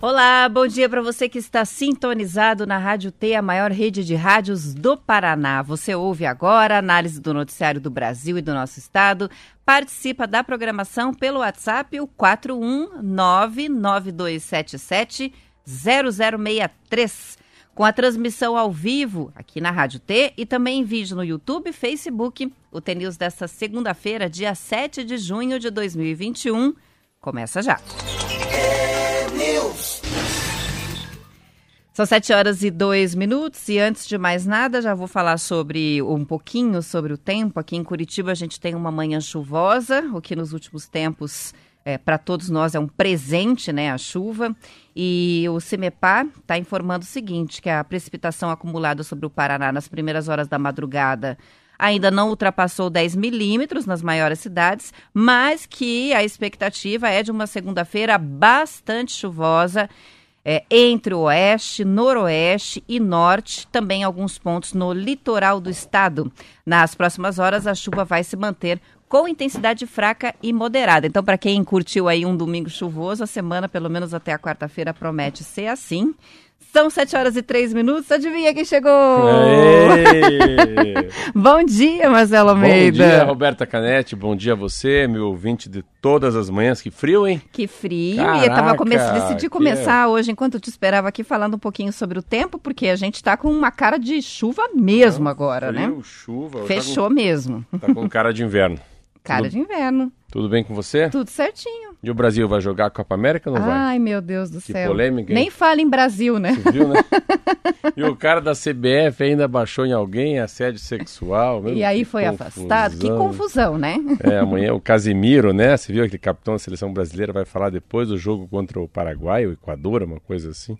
Olá, bom dia para você que está sintonizado na Rádio T, a maior rede de rádios do Paraná. Você ouve agora a análise do noticiário do Brasil e do nosso estado. Participa da programação pelo WhatsApp, o 41992770063, com a transmissão ao vivo aqui na Rádio T e também em vídeo no YouTube Facebook. O TNews desta segunda-feira, dia 7 de junho de 2021, começa já. São sete horas e dois minutos e antes de mais nada já vou falar sobre um pouquinho sobre o tempo. Aqui em Curitiba a gente tem uma manhã chuvosa, o que nos últimos tempos é, para todos nós é um presente, né, a chuva. E o CIMEPAR está informando o seguinte, que a precipitação acumulada sobre o Paraná nas primeiras horas da madrugada ainda não ultrapassou 10 milímetros nas maiores cidades, mas que a expectativa é de uma segunda-feira bastante chuvosa é, entre oeste, noroeste e norte, também alguns pontos no litoral do estado. Nas próximas horas, a chuva vai se manter com intensidade fraca e moderada. Então, para quem curtiu aí um domingo chuvoso, a semana, pelo menos até a quarta-feira, promete ser assim. São 7 horas e 3 minutos. Adivinha quem chegou? Bom dia, Marcelo Almeida. Bom dia, Roberta Canete. Bom dia a você, meu ouvinte de todas as manhãs. Que frio, hein? Que frio. Caraca, e eu tava come... decidi começar que... hoje, enquanto eu te esperava aqui, falando um pouquinho sobre o tempo, porque a gente está com uma cara de chuva mesmo Não, agora, frio, né? chuva. Fechou tá com... mesmo. Tá com cara de inverno. Cara Tudo... de inverno. Tudo bem com você? Tudo certinho. E o Brasil vai jogar a Copa América ou não Ai, vai? Ai, meu Deus do que céu. polêmica, hein? Nem fala em Brasil, né? Você viu, né? e o cara da CBF ainda baixou em alguém assédio sexual. Meu, e aí foi confusão. afastado. Que confusão, né? É, amanhã o Casimiro, né? Você viu aquele capitão da seleção brasileira vai falar depois do jogo contra o Paraguai, o Equador, uma coisa assim.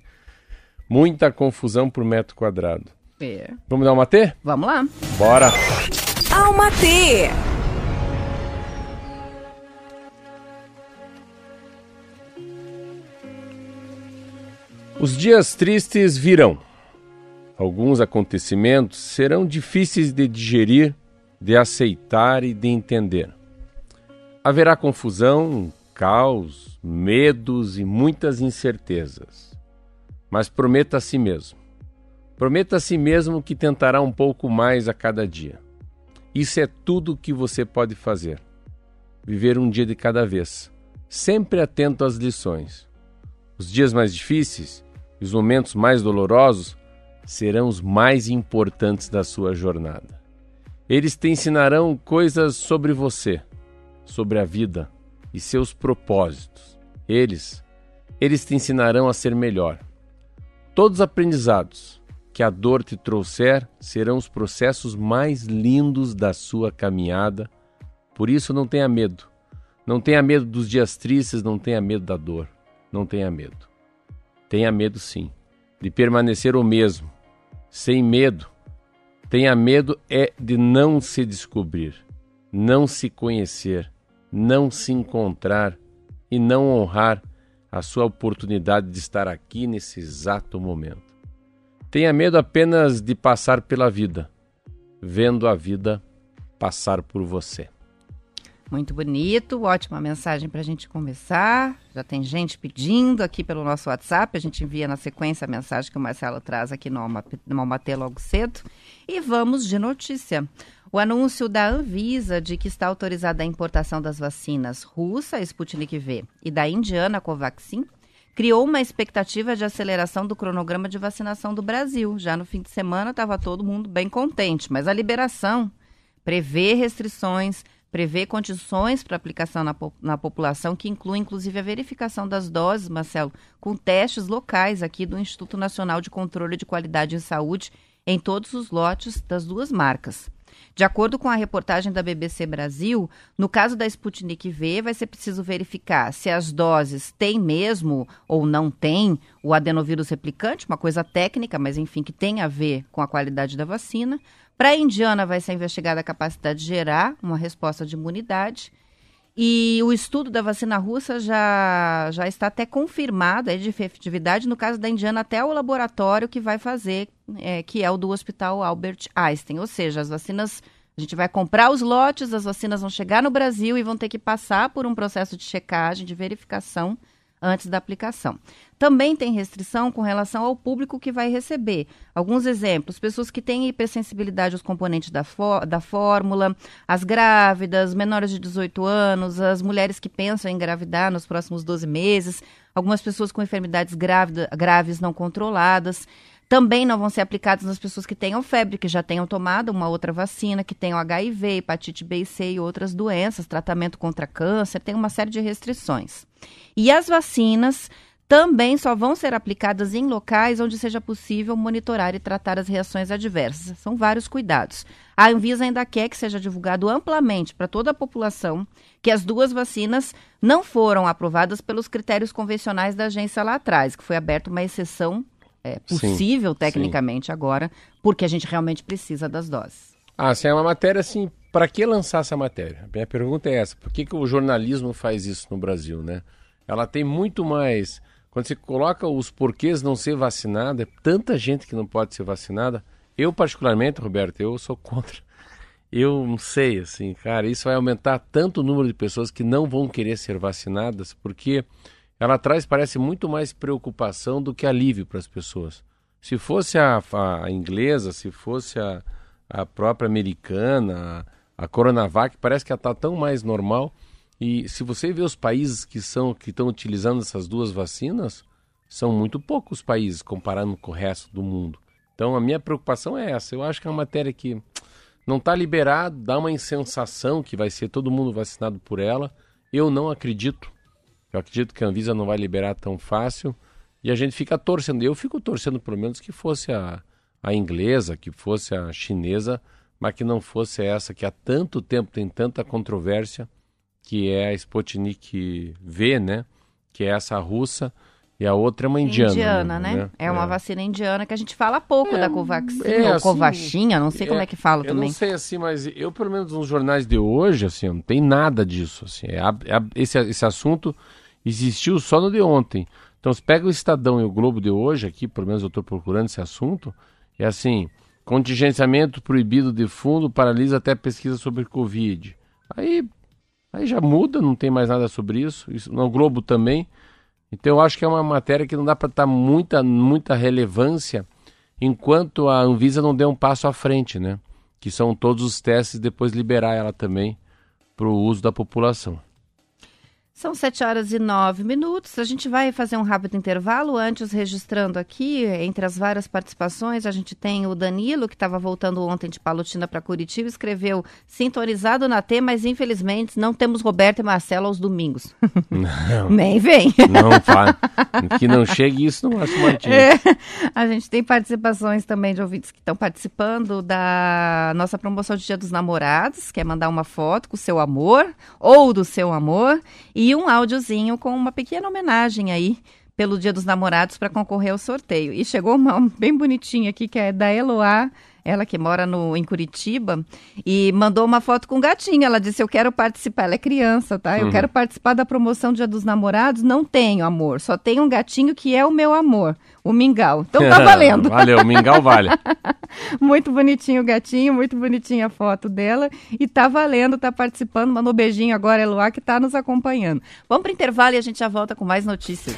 Muita confusão por metro quadrado. É. Vamos dar uma T? Vamos lá. Bora. Alma Os dias tristes virão. Alguns acontecimentos serão difíceis de digerir, de aceitar e de entender. Haverá confusão, caos, medos e muitas incertezas. Mas prometa a si mesmo. Prometa a si mesmo que tentará um pouco mais a cada dia. Isso é tudo o que você pode fazer. Viver um dia de cada vez, sempre atento às lições. Os dias mais difíceis e os momentos mais dolorosos serão os mais importantes da sua jornada. Eles te ensinarão coisas sobre você, sobre a vida e seus propósitos. Eles, eles te ensinarão a ser melhor. Todos os aprendizados que a dor te trouxer serão os processos mais lindos da sua caminhada. Por isso não tenha medo. Não tenha medo dos dias tristes, não tenha medo da dor. Não tenha medo. Tenha medo sim, de permanecer o mesmo, sem medo. Tenha medo é de não se descobrir, não se conhecer, não se encontrar e não honrar a sua oportunidade de estar aqui nesse exato momento. Tenha medo apenas de passar pela vida, vendo a vida passar por você. Muito bonito, ótima mensagem para a gente começar. Já tem gente pedindo aqui pelo nosso WhatsApp. A gente envia na sequência a mensagem que o Marcelo traz aqui no Almatê logo cedo. E vamos de notícia. O anúncio da Anvisa de que está autorizada a importação das vacinas russa, Sputnik V, e da indiana Covaxin, criou uma expectativa de aceleração do cronograma de vacinação do Brasil. Já no fim de semana estava todo mundo bem contente, mas a liberação prevê restrições prevê condições para aplicação na, na população, que inclui inclusive a verificação das doses, Marcelo, com testes locais aqui do Instituto Nacional de Controle de Qualidade em Saúde, em todos os lotes das duas marcas. De acordo com a reportagem da BBC Brasil, no caso da Sputnik V, vai ser preciso verificar se as doses têm mesmo ou não têm o adenovírus replicante, uma coisa técnica, mas enfim, que tem a ver com a qualidade da vacina. Para a indiana, vai ser investigada a capacidade de gerar uma resposta de imunidade. E o estudo da vacina russa já, já está até confirmado, é de efetividade, no caso da indiana, até o laboratório que vai fazer, é, que é o do Hospital Albert Einstein. Ou seja, as vacinas, a gente vai comprar os lotes, as vacinas vão chegar no Brasil e vão ter que passar por um processo de checagem, de verificação antes da aplicação. Também tem restrição com relação ao público que vai receber. Alguns exemplos: pessoas que têm hipersensibilidade aos componentes da, da fórmula, as grávidas, menores de 18 anos, as mulheres que pensam em engravidar nos próximos 12 meses, algumas pessoas com enfermidades grávida, graves não controladas. Também não vão ser aplicados nas pessoas que tenham febre, que já tenham tomado uma outra vacina, que tenham HIV, hepatite B e C e outras doenças, tratamento contra câncer, tem uma série de restrições. E as vacinas também só vão ser aplicadas em locais onde seja possível monitorar e tratar as reações adversas. São vários cuidados. A Anvisa ainda quer que seja divulgado amplamente para toda a população que as duas vacinas não foram aprovadas pelos critérios convencionais da agência lá atrás, que foi aberta uma exceção é, possível sim, tecnicamente sim. agora, porque a gente realmente precisa das doses. Ah, sim, é uma matéria assim, para que lançar essa matéria? A minha pergunta é essa, por que, que o jornalismo faz isso no Brasil, né? Ela tem muito mais, quando você coloca os porquês não ser vacinada, é tanta gente que não pode ser vacinada, eu particularmente, Roberto, eu sou contra. Eu não sei, assim, cara, isso vai aumentar tanto o número de pessoas que não vão querer ser vacinadas, porque ela traz, parece, muito mais preocupação do que alívio para as pessoas. Se fosse a, a inglesa, se fosse a, a própria americana, a, a Coronavac, parece que ela está tão mais normal. E se você vê os países que são que estão utilizando essas duas vacinas, são muito poucos países comparando com o resto do mundo. Então a minha preocupação é essa. Eu acho que é uma matéria que não está liberada, dá uma insensação que vai ser todo mundo vacinado por ela. Eu não acredito. Eu acredito que a Anvisa não vai liberar tão fácil e a gente fica torcendo. Eu fico torcendo pelo menos que fosse a, a inglesa, que fosse a chinesa, mas que não fosse essa que há tanto tempo tem tanta controvérsia, que é a Sputnik V, né? Que é essa russa e a outra é uma indiana. Indiana, né? né? É uma é. vacina indiana que a gente fala pouco é, da Covaxin, é, ou assim, Covaxinha, não sei como é, é que fala eu também. Eu não sei assim, mas eu pelo menos nos jornais de hoje, assim, não tem nada disso. Assim, é, é esse, esse assunto existiu só no de ontem. Então, se pega o Estadão e o Globo de hoje, aqui, pelo menos eu estou procurando esse assunto, é assim: contingenciamento proibido de fundo paralisa até pesquisa sobre Covid. Aí, aí já muda, não tem mais nada sobre isso. isso no Globo também. Então, eu acho que é uma matéria que não dá para dar muita, muita relevância enquanto a Anvisa não der um passo à frente, né? Que são todos os testes, depois liberar ela também para o uso da população. São sete horas e nove minutos. A gente vai fazer um rápido intervalo. Antes, registrando aqui, entre as várias participações, a gente tem o Danilo, que estava voltando ontem de Palotina para Curitiba, escreveu sintonizado na T, mas infelizmente não temos Roberto e Marcelo aos domingos. Não. Nem vem. Não faz. Que não chegue isso no Márcio Martins. É, a gente tem participações também de ouvintes que estão participando da nossa promoção de Dia dos Namorados, que é mandar uma foto com o seu amor ou do seu amor. E e um áudiozinho com uma pequena homenagem aí pelo Dia dos Namorados para concorrer ao sorteio. E chegou uma bem bonitinha aqui que é da Eloá ela que mora no, em Curitiba, e mandou uma foto com um gatinho. Ela disse: Eu quero participar. Ela é criança, tá? Eu uhum. quero participar da promoção Dia dos Namorados. Não tenho amor, só tenho um gatinho que é o meu amor, o Mingau. Então tá valendo. Valeu, o Mingau vale. muito bonitinho o gatinho, muito bonitinha a foto dela. E tá valendo, tá participando. Mandou um beijinho agora, Eloá, que tá nos acompanhando. Vamos pro intervalo e a gente já volta com mais notícias.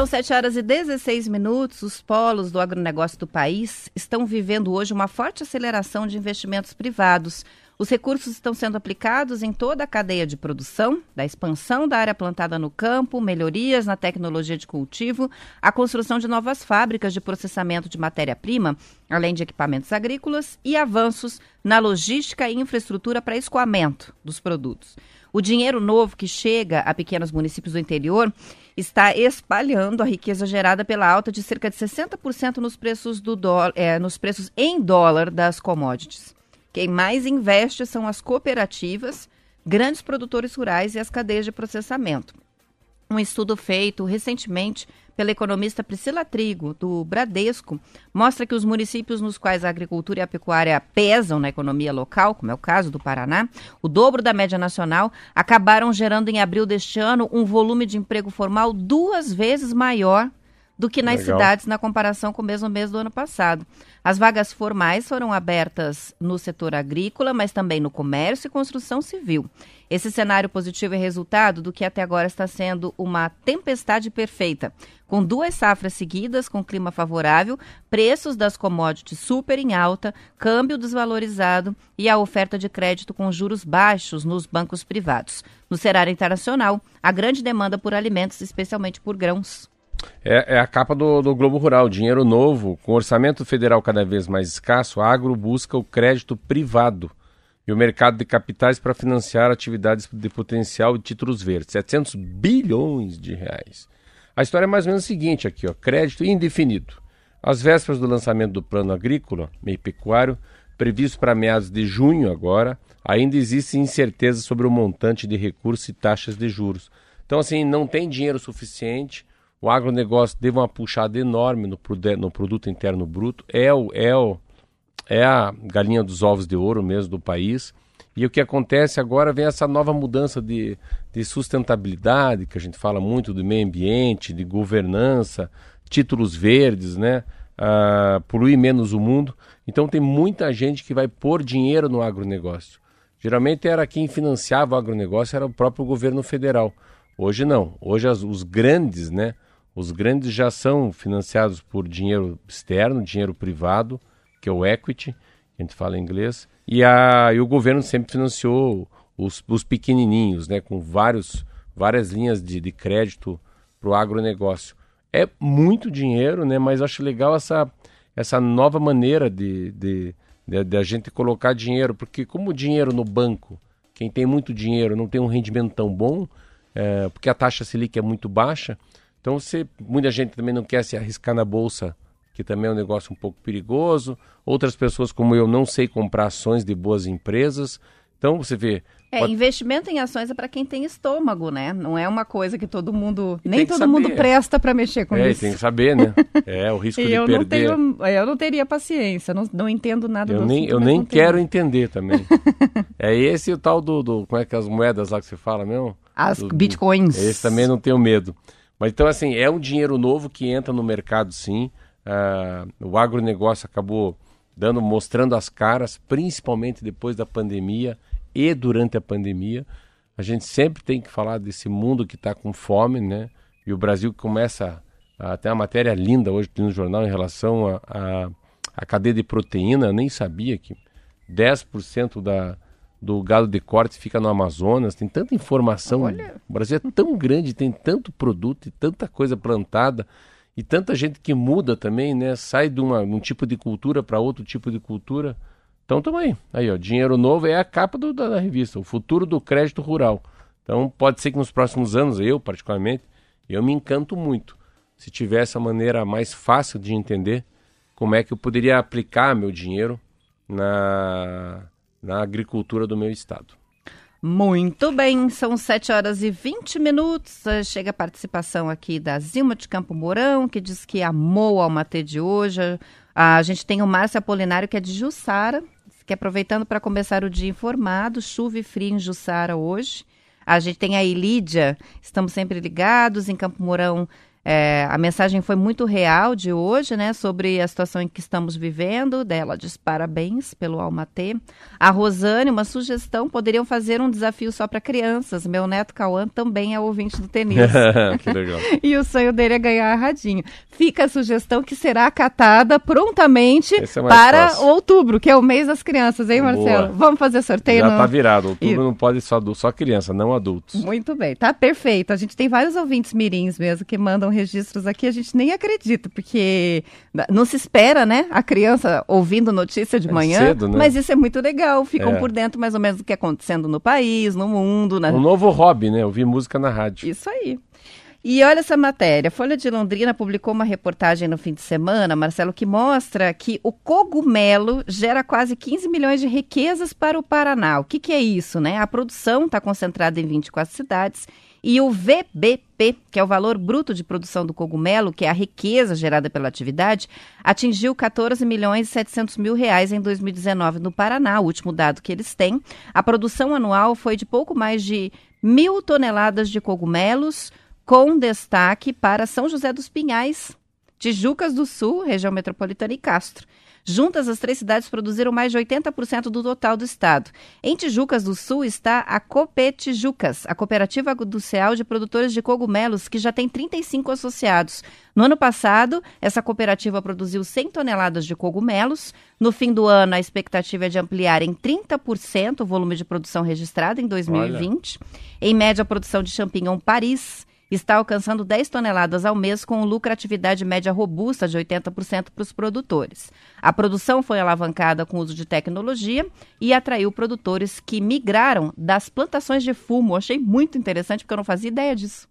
São 7 horas e 16 minutos. Os polos do agronegócio do país estão vivendo hoje uma forte aceleração de investimentos privados. Os recursos estão sendo aplicados em toda a cadeia de produção, da expansão da área plantada no campo, melhorias na tecnologia de cultivo, a construção de novas fábricas de processamento de matéria-prima, além de equipamentos agrícolas e avanços na logística e infraestrutura para escoamento dos produtos. O dinheiro novo que chega a pequenos municípios do interior está espalhando a riqueza gerada pela alta de cerca de 60% nos preços, do é, nos preços em dólar das commodities. Quem mais investe são as cooperativas, grandes produtores rurais e as cadeias de processamento. Um estudo feito recentemente pela economista Priscila Trigo, do Bradesco, mostra que os municípios nos quais a agricultura e a pecuária pesam na economia local, como é o caso do Paraná, o dobro da média nacional, acabaram gerando em abril deste ano um volume de emprego formal duas vezes maior do que nas Legal. cidades na comparação com o mesmo mês do ano passado. As vagas formais foram abertas no setor agrícola, mas também no comércio e construção civil. Esse cenário positivo é resultado do que até agora está sendo uma tempestade perfeita, com duas safras seguidas com clima favorável, preços das commodities super em alta, câmbio desvalorizado e a oferta de crédito com juros baixos nos bancos privados. No cenário internacional, a grande demanda por alimentos, especialmente por grãos. É, é, a capa do, do, Globo Rural. Dinheiro novo, com orçamento federal cada vez mais escasso, a agro busca o crédito privado e o mercado de capitais para financiar atividades de potencial e títulos verdes. 700 bilhões de reais. A história é mais ou menos a seguinte aqui, ó, crédito indefinido. Às vésperas do lançamento do plano agrícola, meio pecuário, previsto para meados de junho agora, ainda existe incerteza sobre o montante de recursos e taxas de juros. Então, assim, não tem dinheiro suficiente o agronegócio deu uma puxada enorme no, no produto interno bruto, é, o, é, o, é a galinha dos ovos de ouro mesmo do país. E o que acontece agora vem essa nova mudança de, de sustentabilidade, que a gente fala muito do meio ambiente, de governança, títulos verdes, né? Uh, poluir menos o mundo. Então tem muita gente que vai pôr dinheiro no agronegócio. Geralmente era quem financiava o agronegócio, era o próprio governo federal. Hoje não. Hoje as, os grandes, né? Os grandes já são financiados por dinheiro externo, dinheiro privado, que é o equity, a gente fala em inglês, e, a, e o governo sempre financiou os, os pequenininhos, né, com vários, várias linhas de, de crédito para o agronegócio. É muito dinheiro, né, mas acho legal essa, essa nova maneira de, de, de, de a gente colocar dinheiro, porque como o dinheiro no banco, quem tem muito dinheiro não tem um rendimento tão bom, é, porque a taxa Selic é muito baixa, então, você, muita gente também não quer se arriscar na bolsa, que também é um negócio um pouco perigoso. Outras pessoas, como eu, não sei comprar ações de boas empresas. Então, você vê. É, pode... investimento em ações é para quem tem estômago, né? Não é uma coisa que todo mundo. E nem todo saber. mundo presta para mexer com é, isso. tem que saber, né? É, o risco de eu perder. Não tenho, eu não teria paciência, não, não entendo nada eu do nem Eu nem quero entender também. é esse o tal do, do. Como é que é as moedas lá que você fala mesmo? As do, bitcoins. Esse também não tenho medo. Mas então, assim, é um dinheiro novo que entra no mercado, sim. Uh, o agronegócio acabou dando, mostrando as caras, principalmente depois da pandemia e durante a pandemia. A gente sempre tem que falar desse mundo que está com fome, né? E o Brasil começa a uma matéria linda hoje no jornal em relação a, a, a cadeia de proteína. Eu nem sabia que 10% da, do gado de corte fica no Amazonas, tem tanta informação. Olha. O Brasil é tão grande, tem tanto produto e tanta coisa plantada e tanta gente que muda também, né? Sai de uma, um tipo de cultura para outro tipo de cultura. Então também, aí. aí, ó, dinheiro novo é a capa do, da, da revista, o futuro do crédito rural. Então pode ser que nos próximos anos, eu particularmente, eu me encanto muito se tivesse a maneira mais fácil de entender como é que eu poderia aplicar meu dinheiro na na agricultura do meu estado. Muito bem, são 7 horas e 20 minutos. Eh, chega a participação aqui da Zilma de Campo Mourão, que diz que amou o Almatê de hoje. A gente tem o Márcio Apolinário, que é de Jussara, que aproveitando para começar o dia informado, chuva e frio em Jussara hoje. A gente tem a Ilídia, estamos sempre ligados, em Campo Mourão É, a mensagem foi muito real de hoje, né? Sobre a situação em que estamos vivendo. Dela diz parabéns pelo Almatê. A Rosane, uma sugestão: poderiam fazer um desafio só para crianças. Meu neto Cauã também é ouvinte do tenis. que legal. e o sonho dele é ganhar a radinho. Fica a sugestão que será acatada prontamente é para fácil. outubro, que é o mês das crianças, hein, Marcelo? Boa. Vamos fazer sorteio? Já no- tá virado. Outubro E- não pode só, só criança, não adultos. Muito bem, tá perfeito. A gente tem vários ouvintes mirins mesmo que mandam registros aqui, a gente nem acredita, porque não se espera, né? A criança ouvindo notícia de É manhã, cedo, né? mas isso é muito legal. Ficam É. por dentro mais ou menos do que é acontecendo no país, no mundo, né? Um novo hobby, né? Ouvir música na rádio. Isso aí. E olha essa matéria. Folha de Londrina publicou uma reportagem no fim de semana, Marcelo, que mostra que o cogumelo gera quase 15 milhões de riquezas para o Paraná. O que, que é isso, né? A produção está concentrada em 24 cidades e o VBP, que é o valor bruto de produção do cogumelo, que é a riqueza gerada pela atividade, atingiu 14 milhões e 700 mil reais em 2019 no Paraná, o último dado que eles têm. A produção anual foi de pouco mais de mil toneladas de cogumelos, com destaque para São José dos Pinhais, Tijucas do Sul, região metropolitana e Castro. Juntas, as três cidades produziram mais de 80% do total do estado. Em Tijucas do Sul está a Copê Tijucas, a cooperativa agroindustrial de produtores de cogumelos, que já tem 35 associados. No ano passado, essa cooperativa produziu 100 toneladas de cogumelos. No fim do ano, a expectativa é de ampliar em 30% o volume de produção registrado em 2020. Em média, a produção de champignon Paris está alcançando 10 toneladas ao mês, com lucratividade média robusta de 80% para os produtores. A produção foi alavancada com o uso de tecnologia e atraiu produtores que migraram das plantações de fumo. Achei muito interessante, porque eu não fazia ideia disso.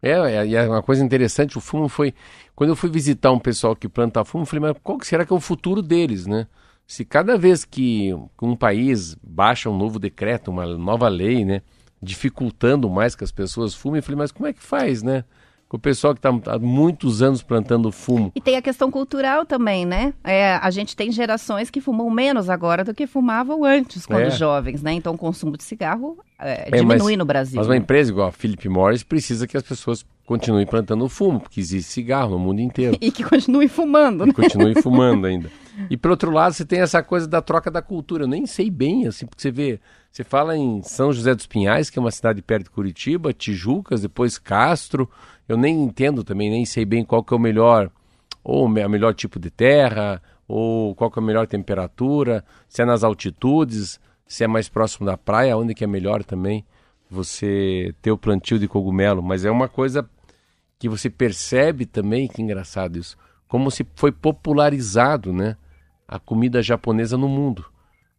É, é, e é uma coisa interessante, o fumo foi. Quando eu fui visitar um pessoal que planta fumo, eu falei, mas qual será que é o futuro deles, né? Se cada vez que um país baixa um novo decreto, uma nova lei, né? Dificultando mais que as pessoas fumem, eu falei, mas como é que faz, né? Com o pessoal que está há muitos anos plantando fumo. E tem a questão cultural também, né? É, a gente tem gerações que fumam menos agora do que fumavam antes, quando É. jovens, né? Então o consumo de cigarro é, É, diminui mas- no Brasil. Mas uma né? empresa igual a Philip Morris precisa que as pessoas continuem plantando fumo, porque existe cigarro no mundo inteiro. E que continue fumando, né? continue fumando ainda. E por outro lado, você tem essa coisa da troca da cultura. Eu nem sei bem, assim, porque você vê, você fala em São José dos Pinhais, que é uma cidade perto de Curitiba, Tijucas, depois Castro. Eu nem entendo também, nem sei bem qual que é o melhor, ou o me- o melhor tipo de terra, ou qual que é a melhor temperatura, se é nas altitudes, se é mais próximo da praia, onde que é melhor também você ter o plantio de cogumelo. Mas é uma coisa que você percebe também, que engraçado isso, como se foi popularizado, né, a comida japonesa no mundo.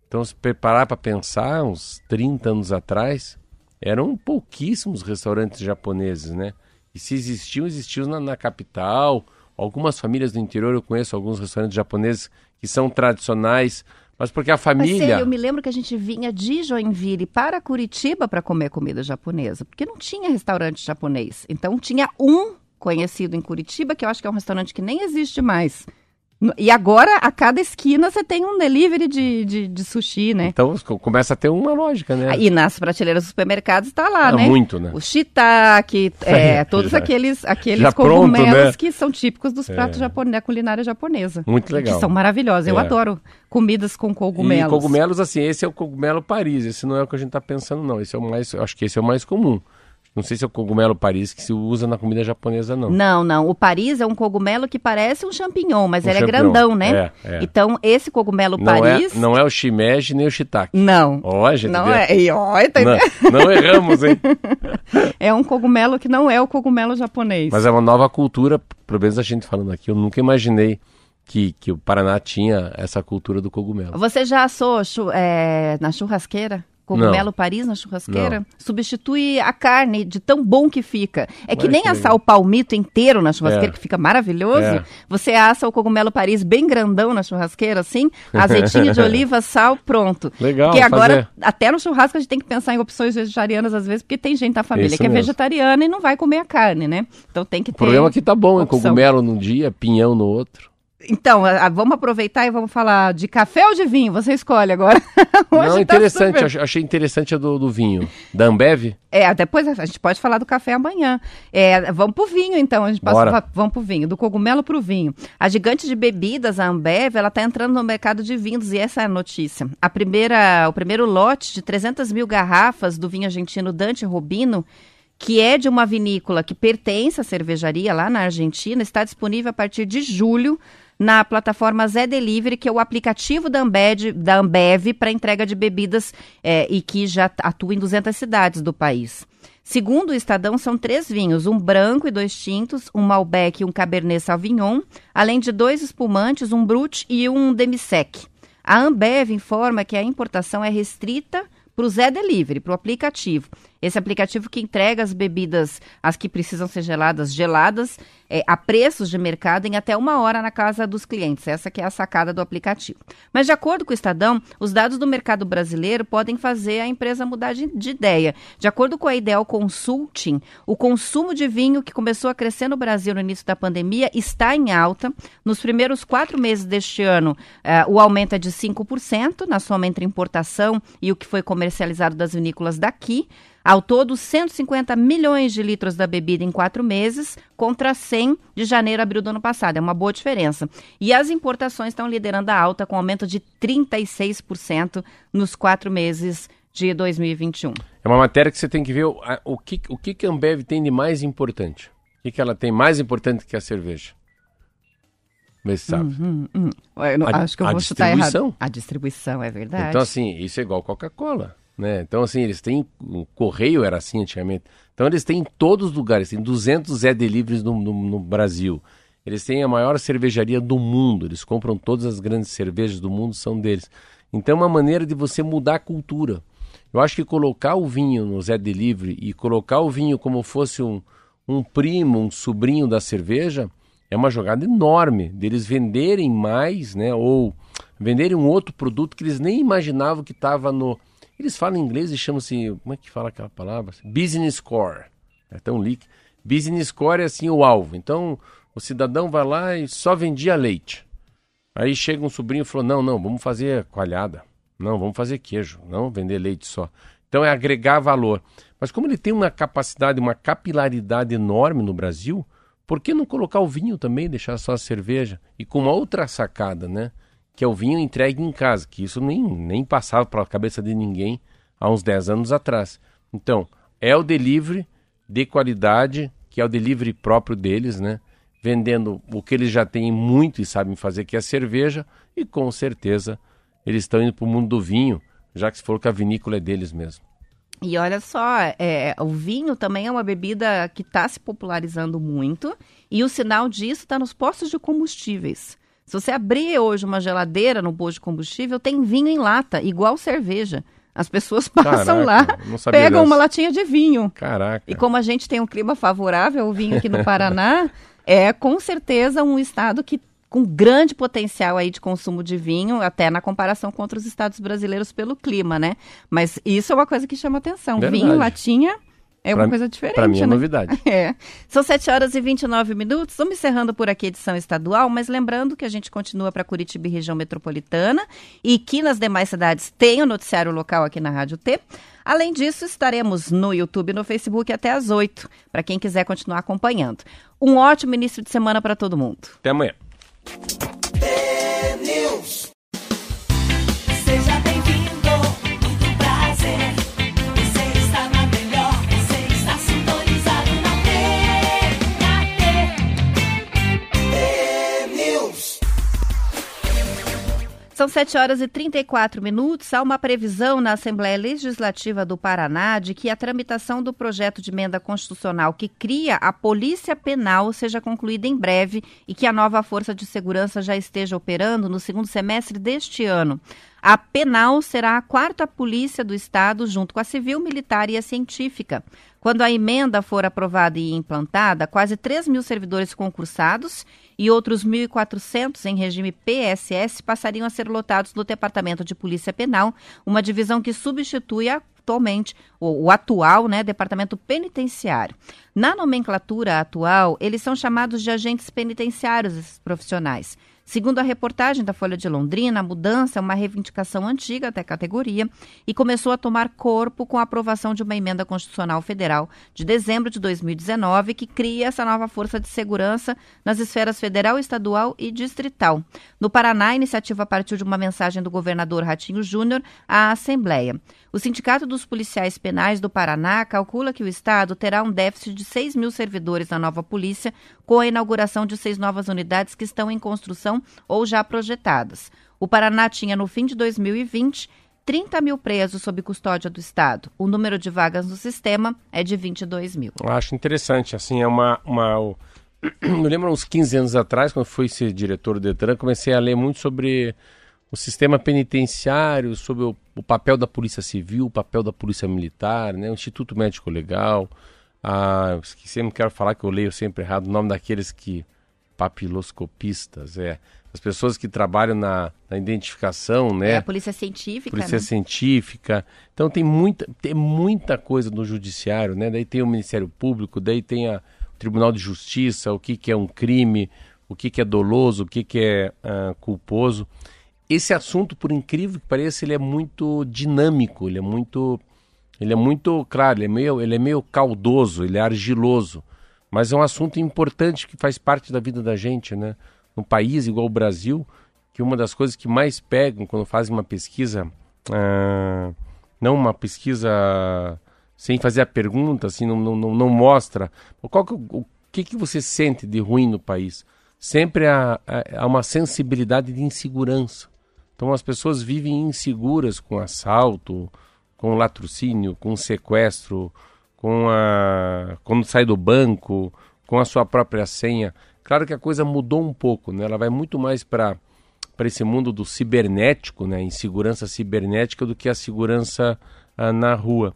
Então, se preparar para pensar, uns 30 anos atrás, eram pouquíssimos restaurantes japoneses, né? E se existiam, existiam na, na capital. Algumas famílias do interior, eu conheço alguns restaurantes japoneses que são tradicionais, mas porque a Mas família... sério, eu me lembro que a gente vinha de Joinville para Curitiba para comer comida japonesa, porque não tinha restaurante japonês. Então tinha um conhecido em Curitiba, que eu acho que é um restaurante que nem existe mais. E agora, a cada esquina, você tem um delivery de, de, de sushi, né? Então co- começa a ter uma lógica, né? E nas prateleiras dos supermercados está lá, Ah, né? muito, né? O shiitake, é, todos Já- aqueles, aqueles já pronto, cogumelos né? que são típicos dos pratos japone- da culinária japonesa. Muito legal. Que são maravilhosos. Eu É. adoro comidas com cogumelos. E cogumelos, assim, esse é o cogumelo Paris, esse não é o que a gente está pensando, não. Esse é o mais, eu acho que esse é o mais comum. Não sei se é o cogumelo Paris que se usa na comida japonesa, não. Não, não. O Paris é um cogumelo que parece um champignon, mas Um ele champignon. é grandão, né? É, é. Então, esse cogumelo Não Paris. é, não é o shimeji nem o shiitake. Não. Ó, gente, Não é. E, ó, tá Não, não erramos, hein? É um cogumelo que não é o cogumelo japonês. Mas é uma nova cultura, pelo menos a gente falando aqui, eu nunca imaginei que, que o Paraná tinha essa cultura do cogumelo. Você já assou é, na churrasqueira? Cogumelo Não. Paris na churrasqueira? Não. Substitui a carne de tão bom que fica. É que Olha nem que assar o palmito inteiro na churrasqueira, É. que fica maravilhoso. É. Você assa o cogumelo Paris bem grandão na churrasqueira, assim, azeitinho de oliva, sal, pronto. Legal, Porque agora, fazer. até no churrasco, a gente tem que pensar em opções vegetarianas, às vezes, porque tem gente na família Isso que é mesmo. vegetariana e não vai comer a carne, né? Então tem que O ter. problema é que tá bom, opção. Cogumelo num dia, pinhão no outro. Então, a, a, vamos aproveitar e vamos falar de café ou de vinho? Você escolhe agora. Não, tá interessante, super... achei interessante a do, do, vinho. Da Ambev? É, depois a gente pode falar do café amanhã. É, vamos pro vinho, então. A gente passa, vamos pro vinho, do cogumelo pro vinho. A gigante de bebidas, a Ambev, ela está entrando no mercado de vinhos e essa é a notícia. A primeira, o primeiro lote de 300 mil garrafas do vinho argentino Dante Robino que é de uma vinícola que pertence à cervejaria lá na Argentina, está disponível a partir de julho na plataforma Zé Delivery, que é o aplicativo da Ambev, da Ambev para entrega de bebidas é, e que já atua em 200 cidades do país. Segundo o Estadão, são três vinhos, um branco e dois tintos, um Malbec e um Cabernet Sauvignon, além de dois espumantes, um Brut e um Demisec. A Ambev informa que a importação é restrita para o Zé Delivery, para o aplicativo. Esse aplicativo que entrega as bebidas, as que precisam ser geladas, geladas, é, a preços de mercado em até uma hora na casa dos clientes. Essa que é a sacada do aplicativo. Mas de acordo com o Estadão, os dados do mercado brasileiro podem fazer a empresa mudar de, de ideia. De acordo com a Ideal Consulting, o consumo de vinho que começou a crescer no Brasil no início da pandemia está em alta. Nos primeiros quatro meses deste ano, uh, o aumento é de 5% na soma entre importação e o que foi comercializado das vinícolas daqui. Ao todo, 150 milhões de litros da bebida em quatro meses, contra 100 de janeiro a abril do ano passado. É uma boa diferença. E as importações estão liderando a alta, com aumento de 36% nos quatro meses de 2021. É uma matéria que você tem que ver o, o que, o que a Ambev tem de mais importante. O que, que ela tem mais importante que a cerveja? Vê se sabe. Uhum, uhum. Eu a, acho que eu vou chutar errado. A distribuição, é verdade. Então, assim, isso é igual Coca-Cola. Né? Então, assim, eles têm. O correio era assim antigamente. Então, eles têm em todos os lugares. Tem 200 Zé Deliveries no, no, no, Brasil. Eles têm a maior cervejaria do mundo. Eles compram todas as grandes cervejas do mundo, são deles. Então, é uma maneira de você mudar a cultura. Eu acho que colocar o vinho no Zé Delivery e colocar o vinho como fosse um, um primo, um sobrinho da cerveja, é uma jogada enorme deles venderem mais, né? Ou venderem um outro produto que eles nem imaginavam que estava no eles falam inglês e chamam-se. Como é que fala aquela palavra? Business score. É tão leak. Business score é assim o alvo. Então o cidadão vai lá e só vendia leite. Aí chega um sobrinho e falou: não, não, vamos fazer coalhada. Não, vamos fazer queijo. Não vender leite só. Então é agregar valor. Mas como ele tem uma capacidade, uma capilaridade enorme no Brasil, por que não colocar o vinho também, deixar só a cerveja? E com uma outra sacada, né? Que é o vinho entregue em casa, que isso nem, nem passava pela cabeça de ninguém há uns 10 anos atrás. Então, é o delivery de qualidade, que é o delivery próprio deles, né? Vendendo o que eles já têm muito e sabem fazer, que é a cerveja, e com certeza eles estão indo para o mundo do vinho, já que se for que a vinícola é deles mesmo. E olha só, é, o vinho também é uma bebida que está se popularizando muito, e o sinal disso está nos postos de combustíveis. Se você abrir hoje uma geladeira no posto de combustível, tem vinho em lata, igual cerveja. As pessoas passam Caraca, lá, pegam dessa. uma latinha de vinho. Caraca. E como a gente tem um clima favorável ao vinho aqui no Paraná, é com certeza um estado que com grande potencial aí de consumo de vinho, até na comparação com outros estados brasileiros pelo clima, né? Mas isso é uma coisa que chama atenção. Verdade. Vinho, latinha, é uma pra, coisa diferente. Para mim é né? novidade. É. São 7 horas e 29 minutos. Vamos encerrando por aqui a edição estadual, mas lembrando que a gente continua para Curitiba e região metropolitana e que nas demais cidades tem o noticiário local aqui na Rádio T. Além disso, estaremos no YouTube e no Facebook até às 8, para quem quiser continuar acompanhando. Um ótimo início de semana para todo mundo. Até amanhã. São 7 horas e 34 minutos. Há uma previsão na Assembleia Legislativa do Paraná de que a tramitação do projeto de emenda constitucional que cria a Polícia Penal seja concluída em breve e que a nova Força de Segurança já esteja operando no segundo semestre deste ano. A penal será a quarta polícia do Estado, junto com a civil, militar e a científica. Quando a emenda for aprovada e implantada, quase 3 mil servidores concursados e outros 1.400 em regime PSS passariam a ser lotados no Departamento de Polícia Penal, uma divisão que substitui atualmente o, o, atual né, Departamento Penitenciário. Na nomenclatura atual, eles são chamados de agentes penitenciários, esses profissionais. Segundo a reportagem da Folha de Londrina, a mudança é uma reivindicação antiga até categoria e começou a tomar corpo com a aprovação de uma emenda constitucional federal de dezembro de 2019 que cria essa nova força de segurança nas esferas federal, estadual e distrital. No Paraná, a iniciativa partiu de uma mensagem do governador Ratinho Júnior à Assembleia. O Sindicato dos Policiais Penais do Paraná calcula que o Estado terá um déficit de 6 mil servidores na nova polícia, com a inauguração de seis novas unidades que estão em construção ou já projetadas. O Paraná tinha, no fim de 2020, 30 mil presos sob custódia do Estado. O número de vagas no sistema é de 22 mil. Eu acho interessante, assim, é uma... uma... Eu lembro uns 15 anos atrás, quando fui ser diretor do Detran, comecei a ler muito sobre o sistema penitenciário, sobre o, o, papel da Polícia Civil, o papel da Polícia Militar, né, o Instituto Médico Legal. Ah, sempre quero falar que eu leio sempre errado o nome daqueles que papiloscopistas, é as pessoas que trabalham na, na identificação, né? É a polícia científica, Polícia né? científica. Então tem muita, tem muita coisa no judiciário, né? Daí tem o Ministério Público, daí tem a, o Tribunal de Justiça, o que, que é um crime, o que, que é doloso, o que, que é uh, culposo esse assunto, por incrível que pareça, ele é muito dinâmico, ele é muito, ele é muito, claro, ele é meio, ele é meio caldoso, ele é argiloso, mas é um assunto importante que faz parte da vida da gente, né? Num país igual o Brasil, que uma das coisas que mais pegam quando fazem uma pesquisa, ah, não uma pesquisa sem fazer a pergunta, assim, não, não, não mostra qual que, o que, que você sente de ruim no país. Sempre há, há uma sensibilidade de insegurança. Então as pessoas vivem inseguras com assalto, com latrocínio, com sequestro, com a quando sai do banco, com a sua própria senha. Claro que a coisa mudou um pouco, né? Ela vai muito mais para para esse mundo do cibernético, né? Insegurança cibernética do que a segurança ah, na rua.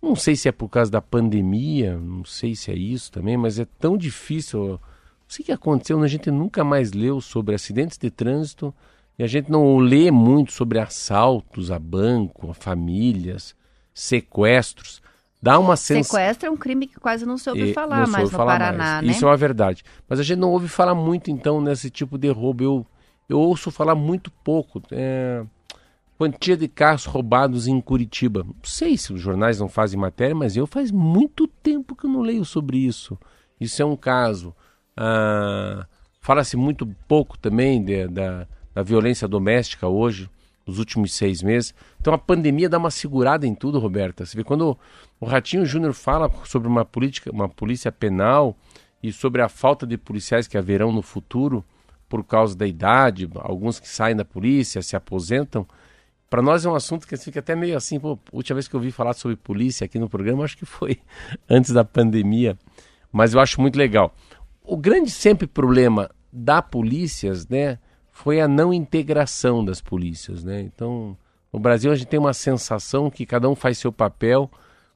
Não sei se é por causa da pandemia, não sei se é isso também, mas é tão difícil. Não sei o que aconteceu, a gente nunca mais leu sobre acidentes de trânsito e a gente não lê muito sobre assaltos a banco, a famílias, sequestros. Dá uma sensação. Sequestro é um crime que quase não se ouve falar mais no falar Paraná, mais. né? Isso é uma verdade. Mas a gente não ouve falar muito, então, nesse tipo de roubo. Eu, eu ouço falar muito pouco. É... Quantia de carros roubados em Curitiba. Não sei se os jornais não fazem matéria, mas eu faz muito tempo que eu não leio sobre isso. Isso é um caso. Ah, Fala-se muito pouco também de, da da violência doméstica hoje, nos últimos seis meses. Então a pandemia dá uma segurada em tudo, Roberta. Você vê quando o Ratinho Júnior fala sobre uma política, uma polícia penal e sobre a falta de policiais que haverão no futuro por causa da idade, alguns que saem da polícia, se aposentam. Para nós é um assunto que fica até meio assim, pô, última vez que eu ouvi falar sobre polícia aqui no programa, acho que foi antes da pandemia, mas eu acho muito legal. O grande sempre problema da polícias, né, foi a não integração das polícias, né? Então, no Brasil a gente tem uma sensação que cada um faz seu papel,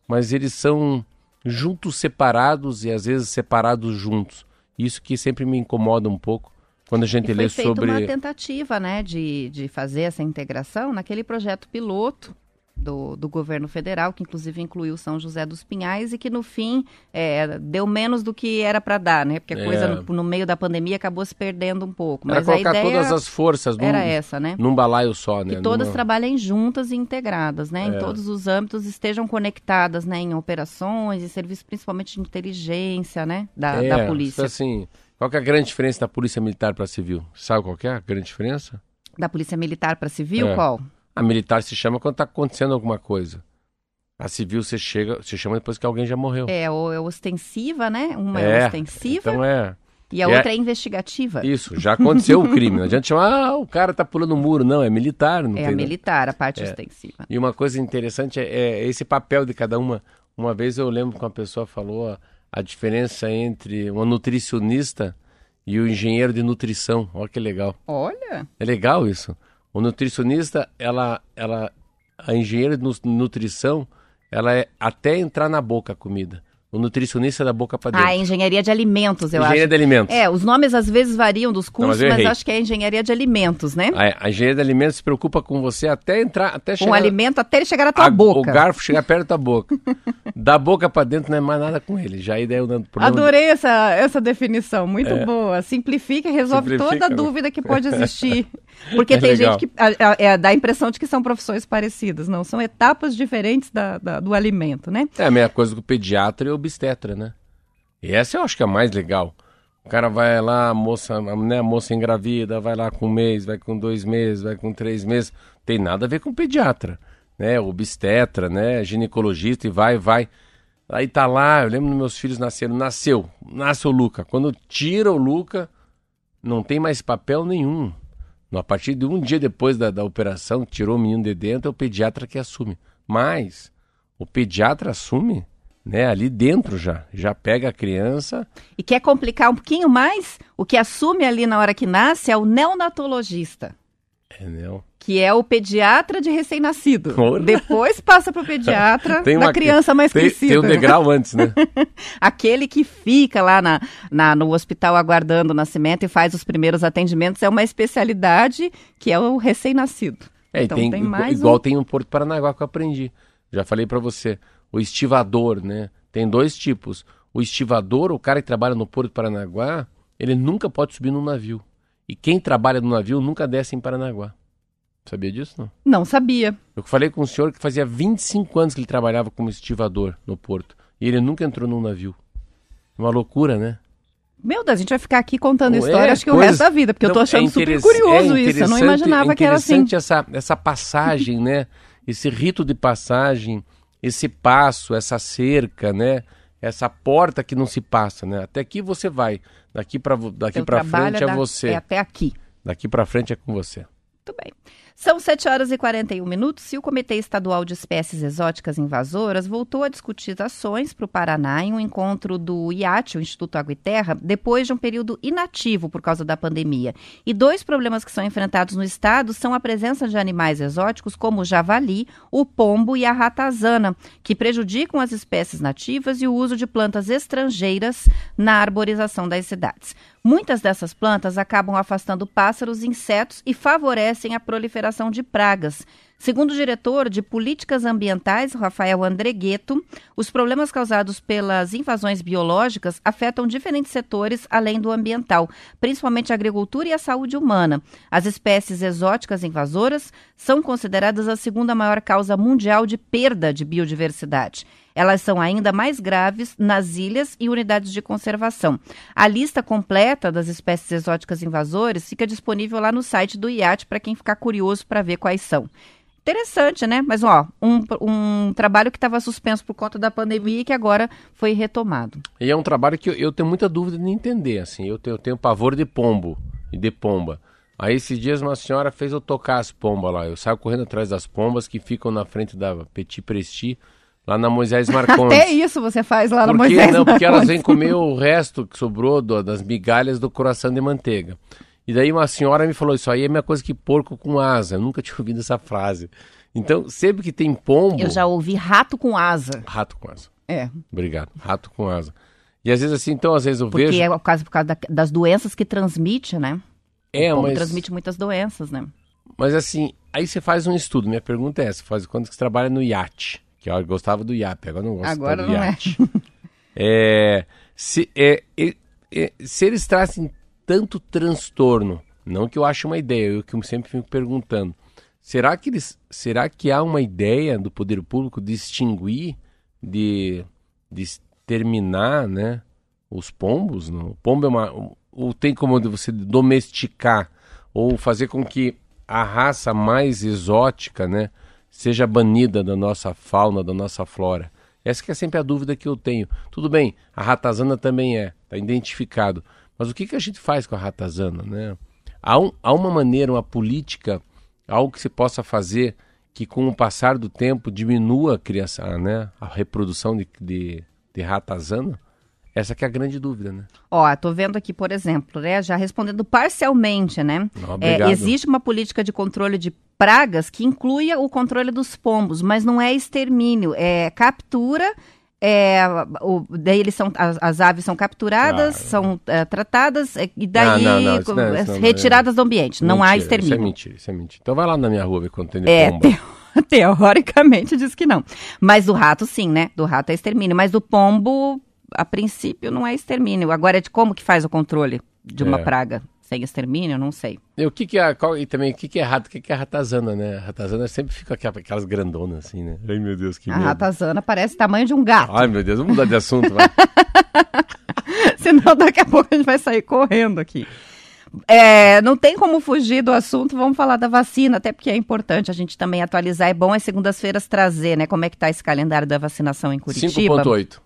mas eles são juntos separados e às vezes separados juntos. Isso que sempre me incomoda um pouco quando a gente e lê foi sobre. uma tentativa, né, de, de fazer essa integração naquele projeto piloto do, do governo federal, que inclusive incluiu São José dos Pinhais e que no fim é, deu menos do que era para dar, né? Porque a é. coisa no, no, meio da pandemia acabou se perdendo um pouco. Mas era colocar a ideia todas as forças num, era essa, né? num balaio só, né? Que todas Numa... trabalhem juntas e integradas, né? É. Em todos os âmbitos estejam conectadas, né? Em operações e serviços principalmente de inteligência, né? Da, é, da polícia. Assim, qual é a grande diferença da polícia militar para civil? Sabe qual é a grande diferença? Da polícia militar para civil, É. qual? A militar se chama quando está acontecendo alguma coisa. A civil você chega, se chama depois que alguém já morreu. É, o- é ostensiva, né? Uma é, É, ostensiva Então é. e a é- outra é investigativa. Isso, já aconteceu o crime. Não adianta chamar, ah, o cara tá pulando o muro. Não, é militar. Não É tem militar, a parte É. ostensiva. E uma coisa interessante é, é esse papel de cada uma. Uma vez eu lembro que uma pessoa falou a, a diferença entre uma nutricionista e o engenheiro de nutrição. Olha que legal. Olha, É legal isso. O nutricionista, ela, ela, a engenheira de nu- nutrição, ela é até entrar na boca a comida. O nutricionista da boca para dentro. Ah, engenharia de alimentos, eu engenharia acho. de alimentos. É, os nomes às vezes variam dos cursos, mas eu mas, errei. acho que é engenharia de alimentos, né? A, a engenharia de alimentos se preocupa com você até entrar, até Um chegar... alimento até ele chegar na tua a- boca. O garfo chegar perto da boca. da boca para dentro não é mais nada com ele. Já aí daí o problema... Adorei essa, essa definição, muito boa. Simplifica e resolve Simplifica, toda a dúvida que pode existir. Porque É tem legal. gente que a- a- é, dá a impressão de que são profissões parecidas, não, são etapas diferentes da- da- do alimento, né? É a mesma coisa que o pediatra e o obstetra, né? E essa eu acho que é a mais legal. O cara vai lá, a moça, né, a moça engravida, vai lá com um mês, vai com dois meses, vai com três meses. Tem nada a ver com pediatra, né? Obstetra, né? Ginecologista e vai, vai. Aí tá lá, eu lembro dos meus filhos nasceram, nasceu, nasce o Luca. Quando tira o Luca, não tem mais papel nenhum. A partir de um dia depois da, da operação, tirou o menino de dentro, é o pediatra que assume. Mas o pediatra assume, né, ali dentro já. Já pega a criança. E quer complicar um pouquinho mais, o que assume ali na hora que nasce é o neonatologista. É, não. Que é o pediatra de recém-nascido. Depois passa para o pediatra Tem da uma- criança mais Tem, crescida. tem um degrau antes, né? Aquele que fica lá na, na- no hospital aguardando o nascimento e faz os primeiros atendimentos é uma especialidade que é o recém-nascido. É, então tem, tem, mais igual um. tem no Porto Paranaguá que eu aprendi. Já falei pra você. O estivador, né? Tem dois tipos. O estivador, o cara que trabalha no Porto Paranaguá, ele nunca pode subir num navio. E quem trabalha no navio nunca desce em Paranaguá. Sabia disso, não? Não sabia. Eu falei com um senhor que fazia 25 anos que ele trabalhava como estivador no Porto. E ele nunca entrou num navio. Uma loucura, né? Meu Deus, a gente vai ficar aqui contando É, história, acho que o resto da vida, porque eu tô Não, achando é super curioso é isso. Eu não imaginava é que era assim. interessante essa, essa passagem, né? Esse rito de passagem, esse passo, essa cerca, né? Essa porta que não se passa, né? Até aqui você vai. Daqui para daqui para frente é da- você. É até aqui. Daqui para frente é com você. Muito bem. São 7 horas e 41 minutos e o Comitê Estadual de Espécies Exóticas Invasoras voltou a discutir ações para o Paraná em um encontro do IAT, o Instituto Água e Terra, depois de um período inativo por causa da pandemia. E dois problemas que são enfrentados no estado são a presença de animais exóticos como o javali, o pombo e a ratazana, que prejudicam as espécies nativas e o uso de plantas estrangeiras na arborização das cidades. Muitas dessas plantas acabam afastando pássaros e insetos e favorecem a proliferação de pragas. Segundo o diretor de Políticas Ambientais, Rafael Andregueto, os problemas causados pelas invasões biológicas afetam diferentes setores além do ambiental, principalmente a agricultura e a saúde humana. As espécies exóticas invasoras são consideradas a segunda maior causa mundial de perda de biodiversidade. Elas são ainda mais graves nas ilhas e unidades de conservação. A lista completa das espécies exóticas invasoras fica disponível lá no site do IAT para quem ficar curioso para ver quais são. Interessante, né? Mas, ó, um, um trabalho que estava suspenso por conta da pandemia e que agora foi retomado. E é um trabalho que eu, eu tenho muita dúvida de entender, assim. Eu tenho, eu tenho pavor de pombo e de pomba. Aí esses dias uma senhora fez eu tocar as pombas lá. Eu saio correndo atrás das pombas que ficam na frente da Petit Presti, lá na Moisés Marcondes. Até isso você faz lá no Por quê? Moisés Não, porque elas Marcondes. vêm comer o resto que sobrou do- das migalhas do coração de manteiga. E daí uma senhora me falou, isso aí é a mesma coisa que porco com asa. Eu nunca tinha ouvido essa frase. Então, sempre que tem pombo... Eu já ouvi rato com asa. Rato com asa. É, Obrigado. Rato com asa. E às vezes assim, então, às vezes eu porque vejo... é por causa, por causa da- das doenças que transmite, né? É, o pombo mas, transmite muitas doenças, né? mas assim, aí você faz um estudo. Minha pergunta é essa, faz quando que você trabalha no iate? Que eu gostava do IAP, agora não gosto Agora do não é. iate. É, se, é, é, é, se eles trazem tanto transtorno, não que eu ache uma ideia, eu que sempre fico perguntando, será que eles, será que há uma ideia do poder público de extinguir, de, de exterminar, né, os pombos? Não? O pombo é uma, ou tem como você domesticar ou fazer com que a raça mais exótica, né, seja banida da nossa fauna, da nossa flora. Essa que é sempre a dúvida que eu tenho. Tudo bem, a ratazana também é, está identificado. Mas o que, que a gente faz com a ratazana? Né? Há, um, há uma maneira, uma política, algo que se possa fazer que com o passar do tempo diminua a criação, né? a reprodução de, de, de ratazana? Essa que é a grande dúvida, né? Ó, tô vendo aqui, por exemplo, né, já respondendo parcialmente, né? Ah, É, existe uma política de controle de pragas que inclui o controle dos pombos, mas não é extermínio, é captura É, o, daí eles são, as, as aves são capturadas, Ah. são é, tratadas é, e daí não, não, co- não, isso não, retiradas do ambiente. Não há Mentira, extermínio. Isso é mentira, isso é mentira. Então vai lá na minha rua ver quanto tem É, pomba. teo- teoricamente diz que não. Mas do rato, sim, né? Do rato é extermínio. Mas do pombo, a princípio, não é extermínio. Agora, de como que faz o controle de uma É. praga sem extermínio? Não sei. E o que que é, qual- e também o que que é rato, o que que é ratazana, né? A ratazana sempre fica aquela- aquelas grandonas assim, né? Ai meu Deus, que A medo. ratazana parece tamanho de um gato. Ai meu Deus, vamos mudar de assunto, vai. Senão daqui a pouco a gente vai sair correndo aqui. É, não tem como fugir do assunto, vamos falar da vacina, até porque é importante a gente também atualizar. É bom as segundas-feiras trazer, né? Como é que tá esse calendário da vacinação em Curitiba. 5.8.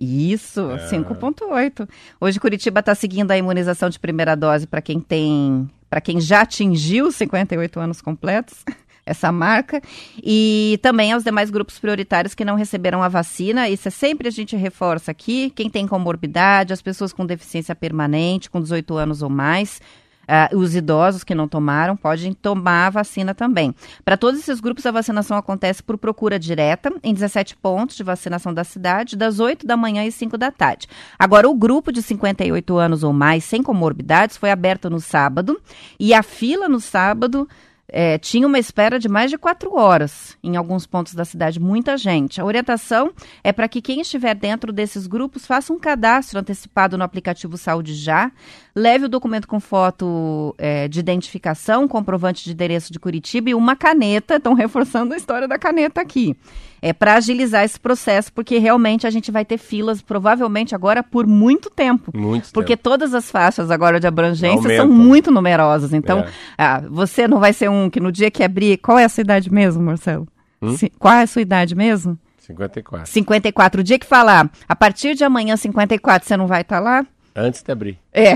Isso, 5.8. Hoje Curitiba está seguindo a imunização de primeira dose para quem tem, para quem já atingiu os 58 anos completos, essa marca, e também aos demais grupos prioritários que não receberam a vacina. Isso é sempre a gente reforça aqui, quem tem comorbidade, as pessoas com deficiência permanente, com 18 anos ou mais. Ah, os idosos que não tomaram podem tomar a vacina também. Para todos esses grupos, a vacinação acontece por procura direta em 17 pontos de vacinação da cidade, das 8 da manhã e 5 da tarde. Agora, o grupo de 58 anos ou mais sem comorbidades foi aberto no sábado e a fila no sábado é, tinha uma espera de mais de quatro horas em alguns pontos da cidade, muita gente. A orientação é para que quem estiver dentro desses grupos faça um cadastro antecipado no aplicativo Saúde Já, leve o documento com foto é, de identificação, comprovante de endereço de Curitiba e uma caneta. Estão reforçando a história da caneta aqui. É para agilizar esse processo, porque realmente a gente vai ter filas, provavelmente agora por muito tempo. Muito Porque tempo. todas as faixas agora de abrangência são muito numerosas. Então, É. ah, você não vai ser um que no dia que abrir. Qual é a sua idade mesmo, Marcelo? Hum? Se- qual é a sua idade mesmo? 54. 54. O dia que falar, a partir de amanhã, 54, você não vai estar lá? Antes de abrir. É.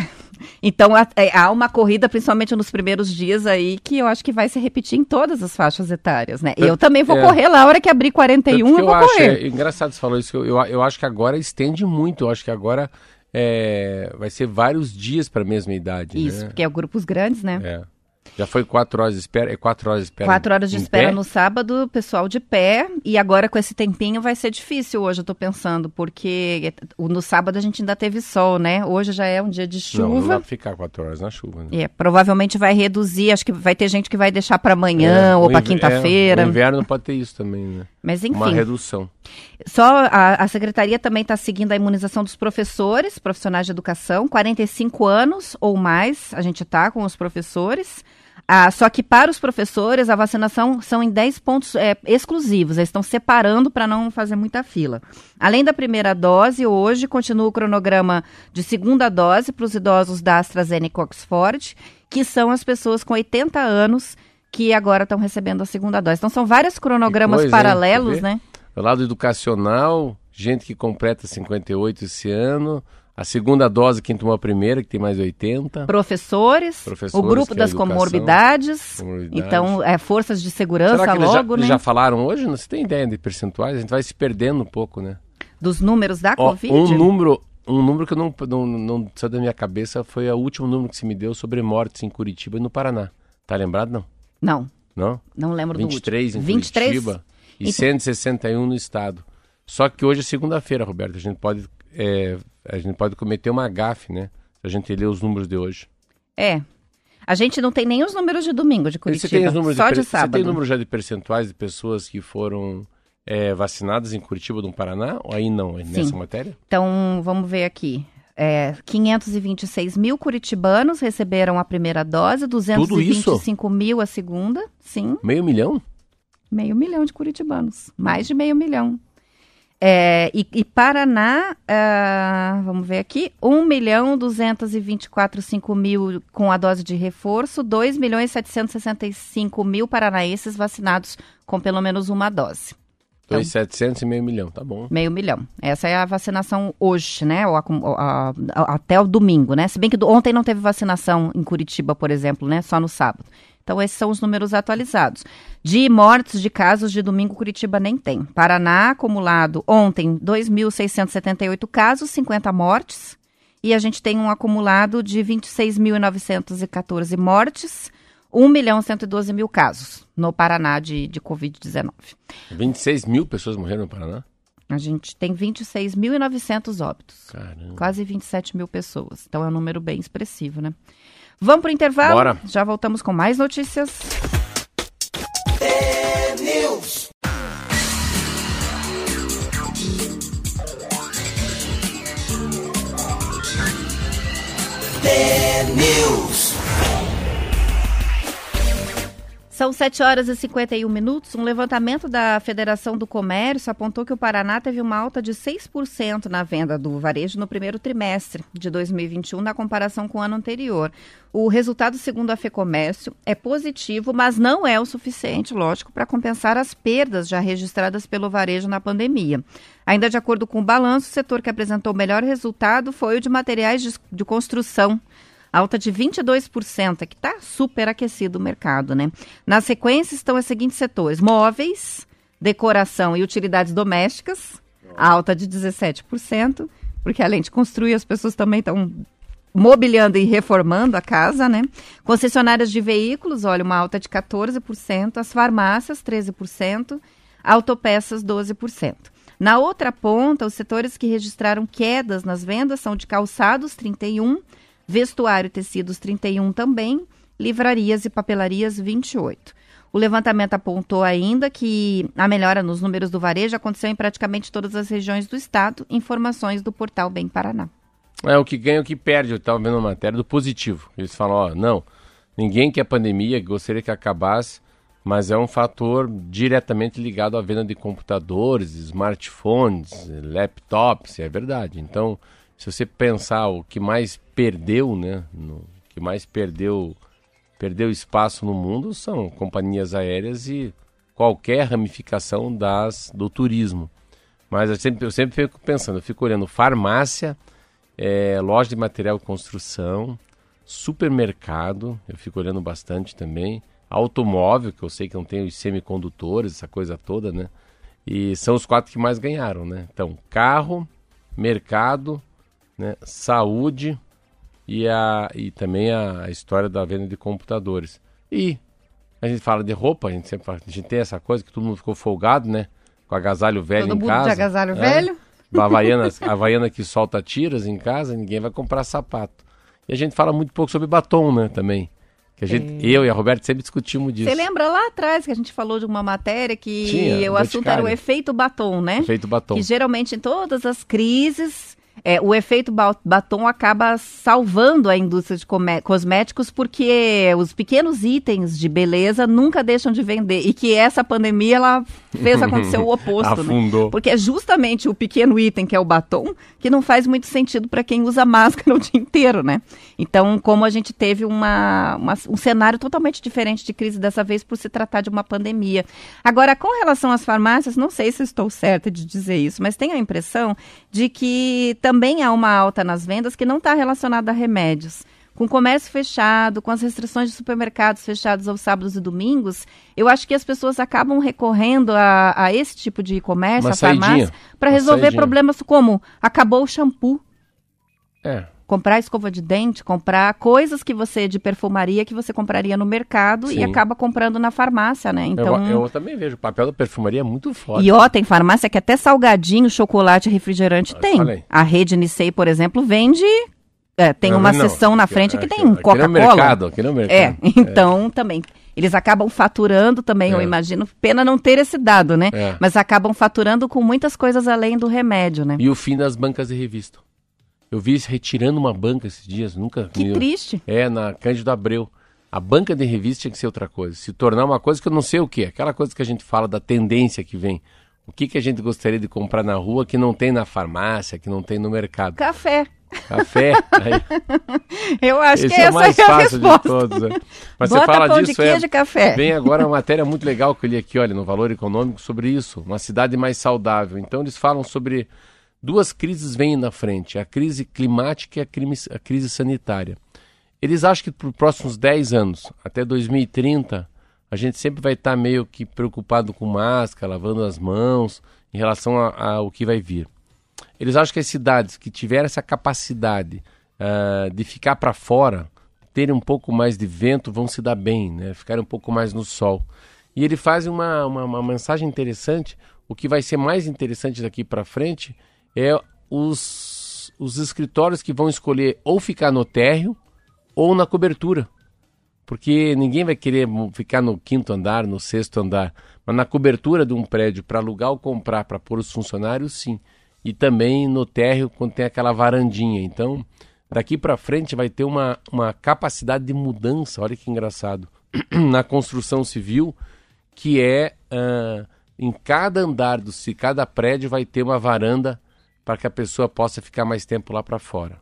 Então há, é, há uma corrida, principalmente nos primeiros dias aí, que eu acho que vai se repetir em todas as faixas etárias, né? Eu também vou é. correr lá, a hora que abrir 41, Tanto que eu vou acho, correr. é, engraçado você falou isso, eu, eu, eu acho que agora estende muito, eu acho que agora é, vai ser vários dias para a mesma idade. Isso, né? porque é grupos grandes, né? É. Já foi quatro horas de espera, é quatro horas de espera. Quatro horas de espera pé? no sábado, pessoal de pé. E agora com esse tempinho vai ser difícil hoje, eu tô pensando, porque no sábado a gente ainda teve sol, né? Hoje já é um dia de Não, não dá chuva. pra ficar quatro horas na chuva. Né? É, provavelmente vai reduzir, acho que vai ter gente que vai deixar para amanhã É, ou para quinta-feira. É, o inverno pode ter isso também, né? Mas Uma enfim, redução. só a, a secretaria também está seguindo a imunização dos professores, profissionais de educação, 45 anos ou mais, a gente está com os professores. Ah, só que para os professores, a vacinação são em 10 pontos é, exclusivos, eles estão separando para não fazer muita fila. Além da primeira dose, hoje continua o cronograma de segunda dose para os idosos da AstraZeneca Oxford, que são as pessoas com 80 anos que agora estão recebendo a segunda dose. Então são vários cronogramas coisa, hein? paralelos, ver? né? Do lado educacional, gente que completa 58 esse ano. A segunda dose, quem tomou a primeira, que tem mais 80. professores, Professores, o grupo é das educação, comorbidades, comorbidade. então é, forças de segurança Será que eles, já, logo, eles né? já falaram hoje? Você tem ideia de percentuais? A gente vai se perdendo um pouco, né? Dos números da Ó, Covid? um número, um número que eu não, não, não saiu da minha cabeça foi o último número que se me deu sobre mortes em Curitiba e no Paraná. Tá lembrado, não? Não, Não? não lembro 23 do em último. 23? Curitiba e Então- 161 no estado. Só que hoje é segunda-feira, Roberto. A gente pode, é, a gente pode cometer uma gafe, né? Se a gente ler os números de hoje. É. A gente não tem nem os números de domingo de Curitiba, Você tem, os números só de, de, per- Você sábado. tem número já de percentuais de pessoas que foram é, vacinadas em Curitiba do Paraná? Ou aí não, é nessa Sim. matéria? Então, vamos ver aqui. É, 526 mil curitibanos receberam a primeira dose, 225 mil a segunda, sim. Meio milhão? Meio milhão de curitibanos. Mais de meio milhão. É, e, e Paraná, ah, vamos ver aqui, 1 milhão 224 5 mil com a dose de reforço, 2 milhões 765 mil paranaenses vacinados com pelo menos uma dose. Então- 2,700 e meio milhão, tá bom. Meio milhão. Essa é a vacinação hoje, né? Ou a- a- até o domingo, né? Se bem que do- ontem não teve vacinação em Curitiba, por exemplo, né? Só no sábado. Então, esses são os números atualizados. De mortes de casos de domingo, Curitiba nem tem. Paraná, acumulado ontem, 2.678 casos, 50 mortes. E a gente tem um acumulado de 26.914 mortes, 1 milhão 112 mil casos no Paraná de, de Covid-19. 26 mil pessoas morreram no Paraná? A gente tem 26.900 óbitos. Caramba. Quase 27 mil pessoas. Então é um número bem expressivo, né? Vamos para o intervalo? Bora. Já voltamos com mais notícias. São 7 horas e 51 minutos. Um levantamento da Federação do Comércio apontou que o Paraná teve uma alta de 6% na venda do varejo no primeiro trimestre de 2021, na comparação com o ano anterior. O resultado, segundo a FEComércio, é positivo, mas não é o suficiente, lógico, para compensar as perdas já registradas pelo varejo na pandemia. Ainda de acordo com o balanço, o setor que apresentou o melhor resultado foi o de materiais de, de construção alta de 22%, que está super aquecido o mercado, né? Na sequência estão os seguintes setores: móveis, decoração e utilidades domésticas, alta de 17%, porque além de construir, as pessoas também estão mobiliando e reformando a casa, né? Concessionárias de veículos, olha, uma alta de 14%, as farmácias 13%, autopeças 12%. Na outra ponta, os setores que registraram quedas nas vendas são de calçados 31, vestuário e tecidos 31 também, livrarias e papelarias 28. O levantamento apontou ainda que a melhora nos números do varejo aconteceu em praticamente todas as regiões do estado, informações do portal Bem Paraná. É o que ganha o que perde. Eu estava vendo uma matéria do positivo. Eles falam, ó, não, ninguém quer pandemia, gostaria que acabasse, mas é um fator diretamente ligado à venda de computadores, smartphones, laptops, é verdade. Então, se você pensar o que mais perdeu, né, no, que mais perdeu, perdeu espaço no mundo são companhias aéreas e qualquer ramificação das do turismo. Mas eu sempre, eu sempre fico pensando, eu fico olhando farmácia, é, loja de material de construção, supermercado, eu fico olhando bastante também, automóvel, que eu sei que não tem os semicondutores, essa coisa toda, né? E são os quatro que mais ganharam, né? Então, carro, mercado, né? saúde e, a, e também a, história da venda de computadores. E a gente fala de roupa, a gente sempre fala, a gente tem essa coisa que todo mundo ficou folgado, né? Com agasalho velho Todo em mundo casa. de agasalho né? velho? A Havaiana, a Havaiana que solta tiras em casa, ninguém vai comprar sapato. E a gente fala muito pouco sobre batom, né, também. Que a gente, eu e a Roberta sempre discutimos disso. Você lembra lá atrás que a gente falou de uma matéria que Tinha, o assunto era o efeito batom, né? Efeito batom. Que geralmente em todas as crises, é, o efeito ba- batom acaba salvando a indústria de cosméticos porque os pequenos itens de beleza nunca deixam de vender. E que essa pandemia ela fez acontecer o oposto, né? Afundou. Porque é justamente o pequeno item, que é o batom, que não faz muito sentido para quem usa máscara o dia inteiro, né? Então, como a gente teve uma, uma- um cenário totalmente diferente de crise dessa vez por se tratar de uma pandemia. Agora, com relação às farmácias, não sei se estou certa de dizer isso, mas tenho a impressão de que também há uma alta nas vendas que não está relacionada a remédios. Com o comércio fechado, com as restrições de supermercados fechados aos sábados e domingos, eu acho que as pessoas acabam recorrendo a, a esse tipo de comércio, Uma a farmácia, para resolver saidinha. problemas como acabou o shampoo, É. comprar escova de dente, comprar coisas que você de perfumaria que você compraria no mercado e Sim. acaba comprando na farmácia, né? Então, eu, eu também vejo, o papel da perfumaria é muito forte. e ó, tem farmácia que até salgadinho, chocolate, refrigerante Eu tem. falei. A rede Nissei, por exemplo, vende é, tem Não, uma não, seção na aqui- frente que aqui- tem aqui Coca-Cola. no mercado, aqui no mercado. É, então também. Eles acabam faturando também, eu É. imagino. Pena não ter esse dado, né? É. Mas acabam faturando com muitas coisas além do remédio, né? E o fim das bancas de revista. Eu vi isso retirando uma banca esses dias, nunca. Que me- triste. É, na Cândido Abreu. A banca de revista tinha que ser outra coisa. Se tornar uma coisa que eu não sei o que. Aquela coisa que a gente fala da tendência que vem. O que, que a gente gostaria de comprar na rua que não tem na farmácia, que não tem no mercado? Café. Café. Aí, Eu acho esse que é essa mais é a fácil de resposta. todos. né? Mas Bota você fala pão disso, de queijo é, café. Vem agora uma matéria muito legal que eu li aqui, olha, no Valor Econômico, sobre isso. Uma cidade mais saudável. Então, eles falam sobre duas crises vêm na frente: a crise climática e a, a crise sanitária. Eles acham que para os próximos 10 anos, até 2030, a gente sempre vai estar meio que preocupado com máscara, lavando as mãos, em relação ao que vai vir. Eles acham que as cidades que tiverem essa capacidade ah, de ficar para fora, terem um pouco mais de vento, vão se dar bem, né? ficarem um pouco mais no sol. E ele faz uma, uma, uma mensagem interessante. o que vai ser mais interessante daqui para frente é os, os escritórios que vão escolher ou ficar no térreo ou na cobertura. Porque ninguém vai querer ficar no quinto andar, no sexto andar. Mas na cobertura de um prédio, para alugar ou comprar, para pôr os funcionários, sim. E também no térreo, quando tem aquela varandinha. Então, daqui para frente vai ter uma, uma capacidade de mudança, olha que engraçado, na construção civil, que é uh, em cada andar do se cada prédio vai ter uma varanda para que a pessoa possa ficar mais tempo lá para fora.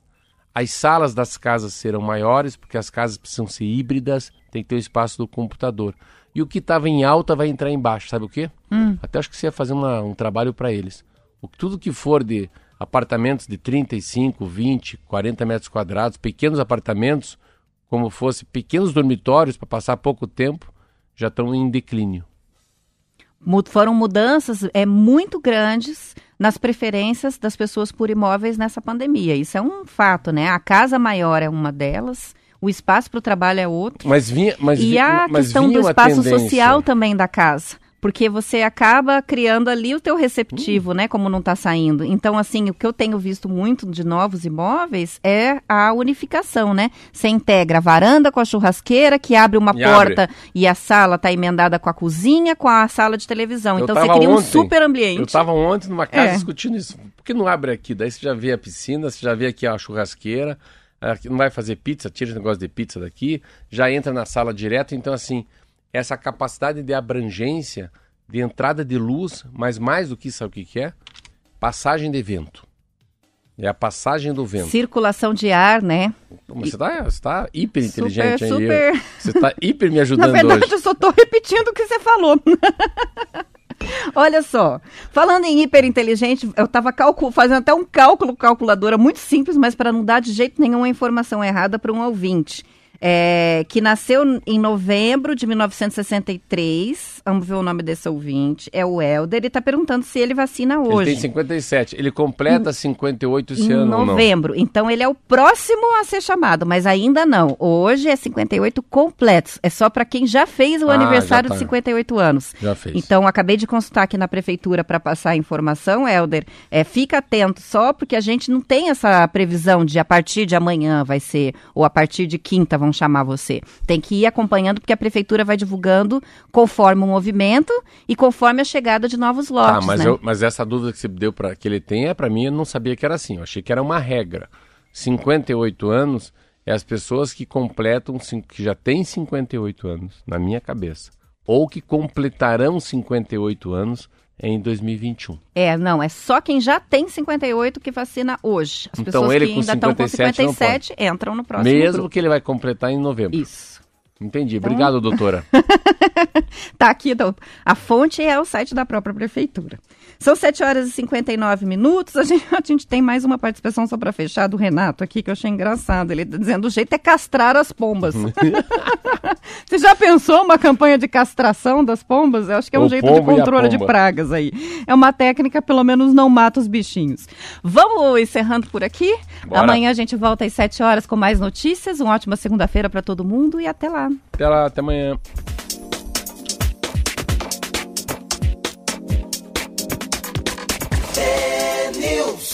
As salas das casas serão maiores, porque as casas precisam ser híbridas, tem que ter o espaço do computador. E o que estava em alta vai entrar embaixo, sabe o quê? Hum. Até acho que você ia fazer uma, um trabalho para eles. O, tudo que for de apartamentos de 35, 20, 40 metros quadrados, pequenos apartamentos, como fosse pequenos dormitórios para passar pouco tempo, já estão em declínio. Foram mudanças é, muito grandes nas preferências das pessoas por imóveis nessa pandemia. Isso é um fato, né? A casa maior é uma delas, o espaço para o trabalho é outro. Mas vinha, mas e a mas questão do espaço social também da casa porque você acaba criando ali o teu receptivo, uhum. né, como não está saindo. Então, assim, o que eu tenho visto muito de novos imóveis é a unificação, né? Você integra a varanda com a churrasqueira, que abre uma e porta abre. e a sala está emendada com a cozinha, com a sala de televisão. Eu então, você cria ontem, um super ambiente. Eu estava ontem numa casa é. discutindo isso. Por que não abre aqui? Daí você já vê a piscina, você já vê aqui a churrasqueira, não vai fazer pizza, tira o negócio de pizza daqui, já entra na sala direto. Então, assim essa capacidade de abrangência, de entrada de luz, mas mais do que isso, sabe o que é? Passagem de vento. É a passagem do vento. Circulação de ar, né? Você está tá hiper inteligente super, super... Você está hiper me ajudando Na verdade, hoje. eu só estou repetindo o que você falou. Olha só, falando em hiper inteligente, eu estava fazendo até um cálculo calculadora muito simples, mas para não dar de jeito nenhum a informação errada para um ouvinte é, que nasceu em novembro de 1963. Vamos ver o nome desse ouvinte. É o Helder. Ele está perguntando se ele vacina hoje. Ele tem 57. Ele completa 58 esse em ano novembro. Então ele é o próximo a ser chamado, mas ainda não. Hoje é 58 completos. É só para quem já fez o ah, aniversário tá. de 58 anos. Já fez. Então acabei de consultar aqui na prefeitura para passar a informação, Helder. É, fica atento só porque a gente não tem essa previsão de a partir de amanhã vai ser ou a partir de quinta vão chamar você. Tem que ir acompanhando, porque a prefeitura vai divulgando conforme o movimento e conforme a chegada de novos lotes. Ah, mas, né? eu, mas essa dúvida que você deu para que ele tem é para mim, eu não sabia que era assim. Eu achei que era uma regra. 58 anos é as pessoas que completam, que já têm 58 anos, na minha cabeça. Ou que completarão 58 anos em 2021. É, não, é só quem já tem 58 que vacina hoje. As então, pessoas ele que ainda estão com 57 entram no próximo Mesmo grupo. que ele vai completar em novembro. Isso. Entendi. Então... Obrigado, doutora. tá aqui, a fonte é o site da própria prefeitura. São 7 horas e 59 minutos. A gente, a gente tem mais uma participação só para fechar do Renato aqui, que eu achei engraçado. Ele tá dizendo: o jeito é castrar as pombas. Você já pensou uma campanha de castração das pombas? Eu acho que é um o jeito de controle de pragas aí. É uma técnica, pelo menos não mata os bichinhos. Vamos encerrando por aqui. Bora. Amanhã a gente volta às 7 horas com mais notícias. Uma ótima segunda-feira para todo mundo e até lá. Até lá, até amanhã. Deus.